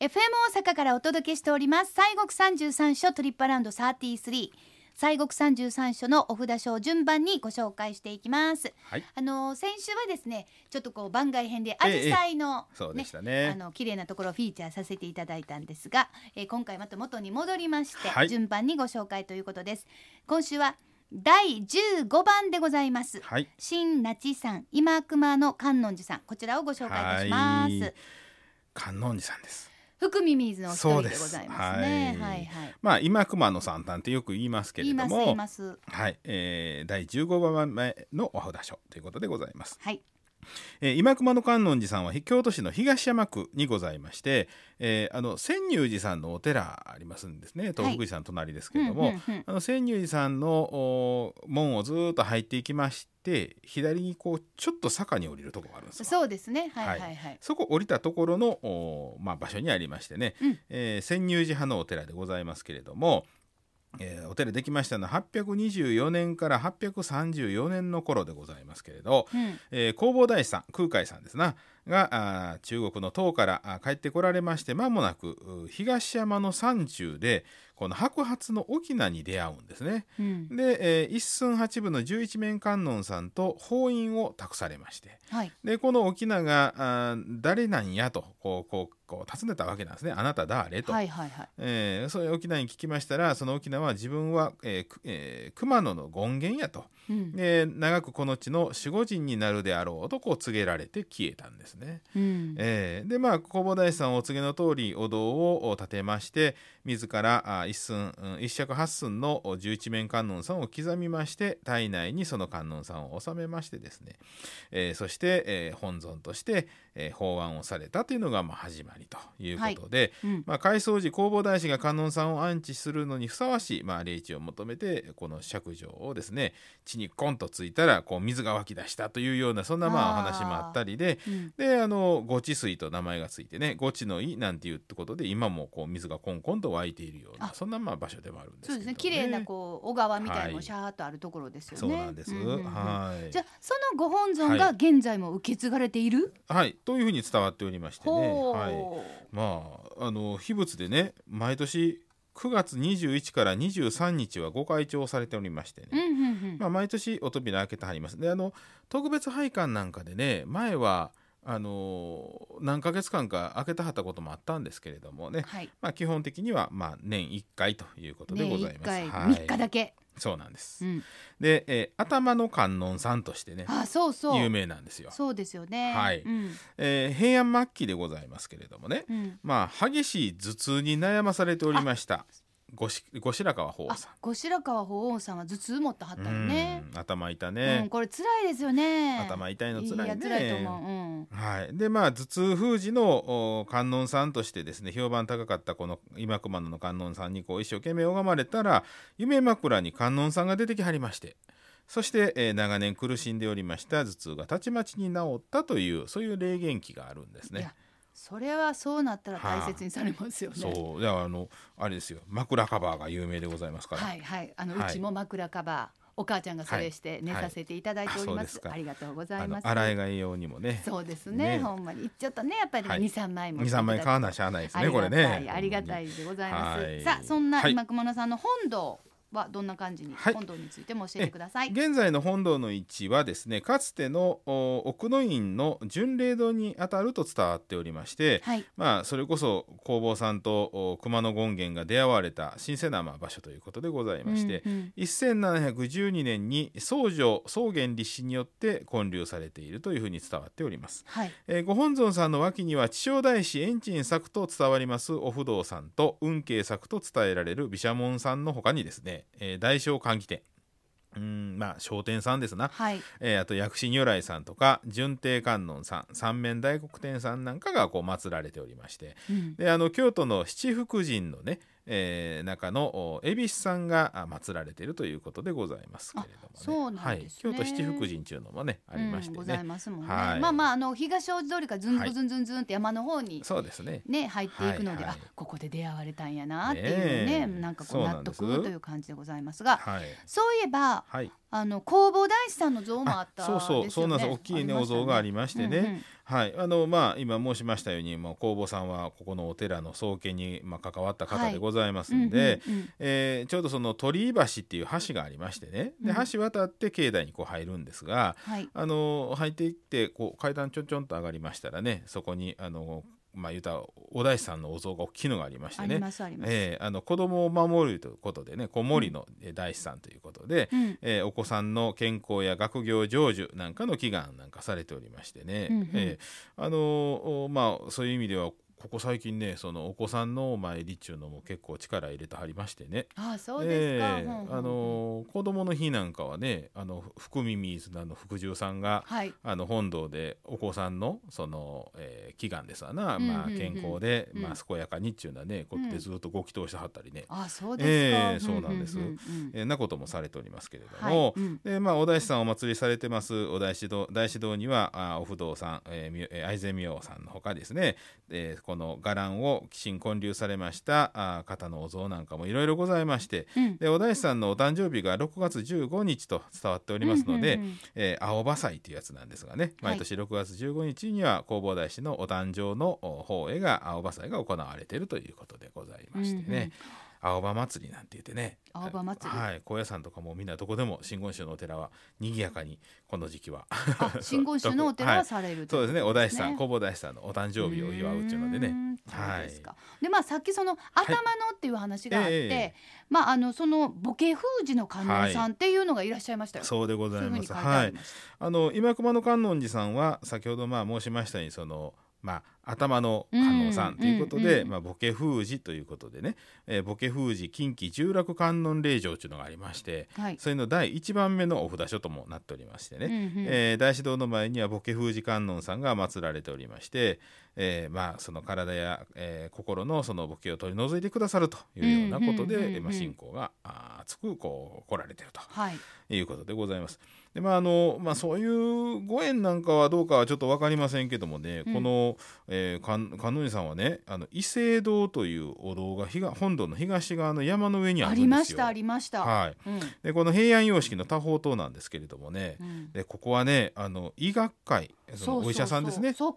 FM 大阪からお届けしております。西国三十三所トリップアラウンド33西国三十三所のお札書を順番にご紹介していきます。はい。あの先週はですね、ちょっとこう番外編でアジサイの、そうでしたね。あの綺麗なところをフィーチャーさせていただいたんですが、えー今回また元に戻りまして、はい。順番にご紹介ということです。今週は第15番でございます。はい。新那智さん、今熊の観音寺さん、こちらをご紹介いたします。はい。観音寺さんです福耳水のお一人でそうですございますね。はいはいはい。まあ今熊野三端ってよく言いますけ言いますれども言います。はい、えー、第15番目のお札書ということでございますはい。えー今熊野観音寺さんは京都市の東山区にございまして、えーあの千入寺さんのお寺ありますんですね。東福寺さんの隣ですけれども、うんうんうん。あの千入寺さんのお門をずーっと入っていきまして左にこうちょっと坂に降りるところがあるんですよ。そうですね。はいはいはい。そこ降りたところの、おまあ、場所にありましてね、うん。えー千入寺派のお寺でございますけれども、えーお寺できましたのは824年から834年の頃でございますけれど、うん。えー弘法大師さん空海さんですなが中国の唐からあ帰ってこられまして間もなくう東山の山中でこの白髪の翁に出会うんですね。うん。で、えー一寸八分の十一面観音さんと法印を託されましてはい。でこの翁が誰なんやとこうこうこう尋ねたわけなんですねあなた誰と。はいはいはい。えーそういう翁に聞きましたらその翁は自分は、えーくえー熊野の権現やと、うん。で長くこの地の守護神になるであろうとこう告げられて消えたんですね。うん。えーでまあ弘法大師さんお告げの通りお堂を建てまして自らあ一寸うん一尺八寸のお十一面観音さんを刻みまして体内にその観音さんを収めましてですね、えーそして、えー本尊として、えー法案をされたというのがまあ始まりということで、うん。まあ、改装時弘法大師が観音さんを安置するのにふさわしい、まあ、霊地を求めてこの釈上をですね地にコンとついたらこう水が湧き出したというようなそんなまああー話もあったりでうん。であの御治水と名前がついてね御治の井なんていうってことで今もこう水がコンコンと湧いているようなあ。そんなまあ場所でもあるんですけど、そうですね。綺麗なこう小川みたいのはい。もシャーっとあるところですよね。そうなんです、うんうんうんはい。じゃあそのご本尊が現在も受け継がれている？はい。というふうに伝わっておりましてね。はい。まああの秘仏でね毎年9月21から23日はご開帳されておりましてね、うんうんうん。まあ、毎年お扉開けてはります。であの特別拝観なんかでね前はあの何ヶ月間か開けてはったこともあったんですけれどもね、はい。まあ、基本的にはまあ年1回ということでねございます。一回はい三日だけ。そうなんです、うん。で、えー頭の観音さんとしてねあそうそう。有名なんですよ、そうですよね。はいうん。えー平安末期でございますけれどもね、うん。まあ激しい頭痛に悩まされておりました後白河法あ皇さん。後白河法皇さんは頭痛持ってはったよね。うん頭痛うん、ね、これ辛いですよね。頭痛いの辛いねいや辛いと思う。うん。はい、でまあ頭痛封じのお観音さんとしてですね評判高かったこの今熊野の観音さんにこう一生懸命拝まれたら夢枕に観音さんが出てきはりましてそして、えー長年苦しんでおりました頭痛がたちまちに治ったというそういう霊言記があるんですね。それはそうなったら大切にされますよね。そう。だからあのあれですよ。枕カバーが有名でございますから、はいはい。あの、はい。うちも枕カバー、お母ちゃんがそれして寝はい。させてい。ただいております。あそうですか。ありがとうございます。洗い替え用にもね。そうですね。ね。ほんまに。ちょっとねやっぱりはい。二三枚も23枚買わなしゃあないですねこれね。ありがたいでございます、はい。さあそんなはい。今熊野さんの本堂はどんな感じに、はい。本堂についても教えてください。現在の本堂の位置はですねかつてのお奥の院の巡礼堂にあたると伝わっておりまして、はい。まあそれこそ弘法さんとお熊野権現が出会われた神聖なまあ場所ということでございまして、うんうん。1712年に宗女宗元立氏によって建立されているというふうに伝わっております。はい。えーご本尊さんの脇には地正大師円珍作と伝わりますお不動さんと運慶作と伝えられる毘沙門さんの他にですね、えー大正歓喜店。うんまあ商店さんですな、はい。えーあと薬師如来さんとか順帝観音さん三面大黒天さんなんかがこう祀られておりまして。うん。であの京都の七福神のね、えー中のお恵比寿さんがあ祀られているということでございますけれどもね。ね。はい、京都七福神っていうのもねありましてうんございね、ますもんね、はい。まあまああの東大路通りからずんはいずんずんずんって山の方にそうですね。ね入っていくので、はいはい。あここで出会われたんやなっていうねなんかこそうう納得という感じでございますがはい。そういえばはい。あの弘法大師さんの像もあったそうそう。そうなんです大きいねお像がありましてね、はい、あのまあ今申しましたようにもう工房さんはここのお寺の創建にまあ関わった方でございますんで、ちょうどその鳥居橋っていう橋がありましてね。でうん。橋渡って境内にこう入るんですが、はい。あの入っていってこう階段ちょんちょんと上がりましたらねそこにあのまあ言うたらお大師さんのお像が大きいのがありましてね。あえーあの子供を守るということでね子守りのえー大師さんということで、うん。えーお子さんの健康や学業成就なんかの祈願なんかされておりましてね、うんうん。えーあのまあそういう意味ではここ最近ねそのお子さんのお参りっちゅうのも結構力入れてはりましてね。あそうですか、ええほんほんほん。あのー子供の日なんかはねあの福耳水の福寿さんがはい。あの本堂でお子さんのその、えー祈願ですわな、うんうんうん。まあ、健康で、うん。まあ、健やかにっちゅうのはねこうやってうんずっとご祈祷してはったりね、あそうですか、ええそうなんです。んんうんえーなこともされておりますけれどはい。も、うん。でまあ、お大師さんお祭りされてますお大師堂大師堂にはあお不動さん、えーみえー愛染明王さんのほかですね、えーこの伽藍を寄進建立されましたあ方のお像なんかもいろいろございましてうん。でお大師さんのお誕生日が6月15日と伝わっておりますので、うんうんうん。えー青葉祭というやつなんですがねはい。毎年6月15日には弘法大師のお誕生のお法会が青葉祭が行われているということでございましてね、うんうん青葉祭りなんて言ってね。青葉祭り。はい。高野山とかもみんなどこでも真言宗のお寺は賑やかにこの時期は。あ真言宗のお寺は されるとそうですね。お大師さんね弘法大師さんのお誕生日を祝うっていうのでね。はい。でまあさっきその頭のっていう話があって、ええ。まああのそのボケ封じの観音さんっていうのがいらっしゃいましたよ。そうでございます。はい。あの今熊野観音寺さんは先ほどまあ申しましたようにそのまあ頭の観音さんということで、まあ、ボケ封じということでね、えー、ボケ封じ近畿十楽観音霊場というのがありましてはい。それの第1番目のお札所ともなっておりましてね、うんうん。えー大師堂の前にはボケ封じ観音さんが祀られておりまして、えーまあ、その体や、えー心のそのボケを取り除いてくださるというようなことで、まあ、信仰があー厚くこう来られていると。はい。いうことでございます。でまああのまあ、そういうご縁なんかはどうかはちょっと分かりませんけどもね、うん。この、えー、観観音寺さんはねあの伊勢堂というお堂が東本堂の東側の山の上にああるんですよ。りましたありました。はい、うん。でこの平安様式の多宝塔なんですけれどもね、うん。でここはねあの医学会そのお医者さんですねそ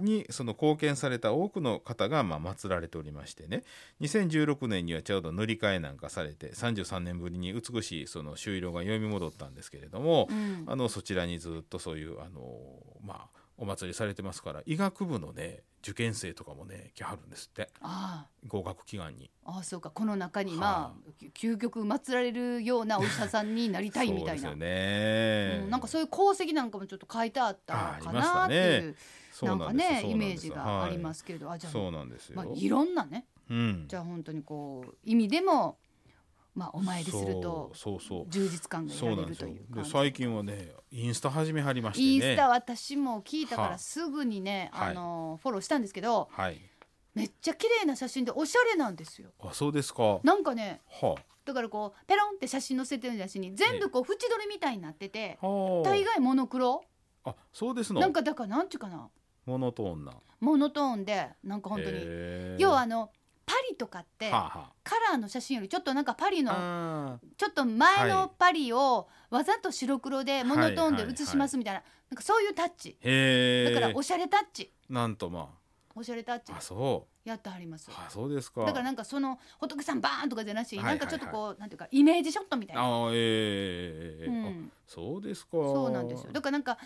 にその貢献された多くの方がまあ祀られておりましてね2016年にはちょうど塗り替えなんかされて33年ぶりに美しいその朱色が蘇み戻ったんですけれども、うん。あのそちらにずっとそういうあのまあお祭りされてますから医学部のね受験生とかもね来はるんですって。あ合格祈願に。あああそうか。この中にはまあ究極祀られるようなお医者さんになりたいみたいな。そうですよね、うんなんかそういう功績なんかもちょっと書いてあったかなっていうそうなんかねイメージがありますけれど、あじゃあそうなんですよ。まあ、いろんなね。うん、じゃあ本当にこう意味でも、まあ、お参りすると充実感が得られるというで最近はねインスタ始めはりましてね。インスタ私も聞いたかはあらすぐにね、はい。あのフォローしたんですけどはい。めっちゃ綺麗な写真でおしゃれなんですよ。あそうですか。はなんかねあ。だからこうペロンって写真載せてる写真に全部こう縁取りみたいになってては大概モノクロ？ああそうですの？なんかだからなんちゅうかな？モノトーンな。モノトーンでなんか本当に。要はあのパリとかってはあはカラーの写真よりちょっとなんかパリのあちょっと前はいのパリをわざと白黒でモノトーンではいはい写しますみたいななんかそういうタッチ。だからおしゃれタッチ。なんとまおしゃれタッチ。ああそう。やってはります。あそうですか。だからなんかその仏さんバーンとかじゃなし、はいはいはい。なんかちょっとこうなんていうかイメージショットみたいな、あええええええあうん、そうですか。そうなんですよ。だからなんか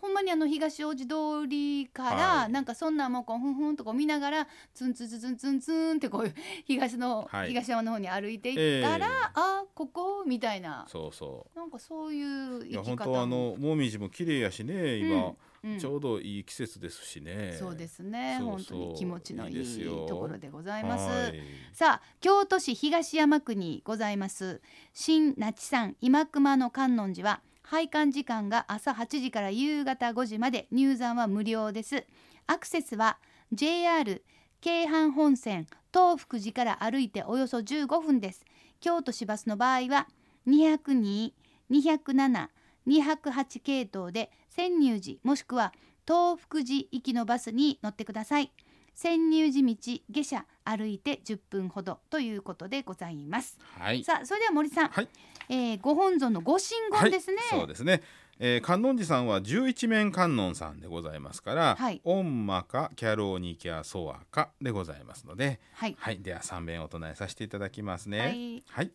ほんまにあの東大路通りから、はい。なんかそんなんもこうふんふんとこう見ながらツンツンツンツンツンツンってこう東の、はい。東山の方に歩いていったら、ええ。あここみたいな。そうそう。なんかそういういや生き方本当はあのもみじも綺麗やしね今、うんうん。ちょうどいい季節ですしね。そうですね。そうそう。本当に気持ちのいいいですよ。いところでございます。はい。さあ京都市東山区にございます。新那智山今熊の観音寺は拝観時間が朝8時から夕方5時まで。入山は無料です。アクセスは JR 京阪本線東福寺から歩いておよそ15分です。京都市バスの場合は202、207、208系統で潜入時もしくは東福寺行きのバスに乗ってください。潜入時道下車歩いて10分ほどということでございます。はい。さあそれでは森さん、はいえーご本尊のご神言ですね、はい、そうですね、えー観音寺さんは十一面観音さんでございますから、はい。オンマカキャローニキャソワカでございますので、はい。はい、では三遍お唱えさせていただきますね。はい。はい。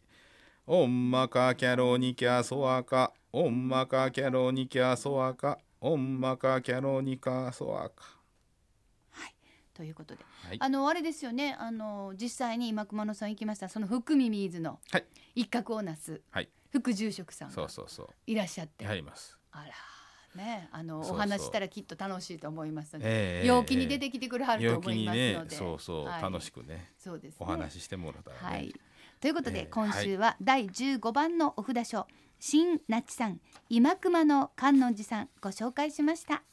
オンマカキャローニキャソワカ、オンマカキャローニキャソワカ、オンマカキャローニカソワカ。ということではい。あのあれですよねあの実際に今熊野さん行きましたその福耳水のはい一角をなすはい。副住職さんがそうそうそう。いらっしゃって。あらねあのそうそうお話したらきっと楽しいと思いますので、ええ陽気に出てきてくれはると思いますので、そうそう、はい楽しくね、そうですねお話ししてもらったらね。はい。ということで、ええ今週は第15番のお札書、新那智さん今熊の観音寺さんご紹介しました。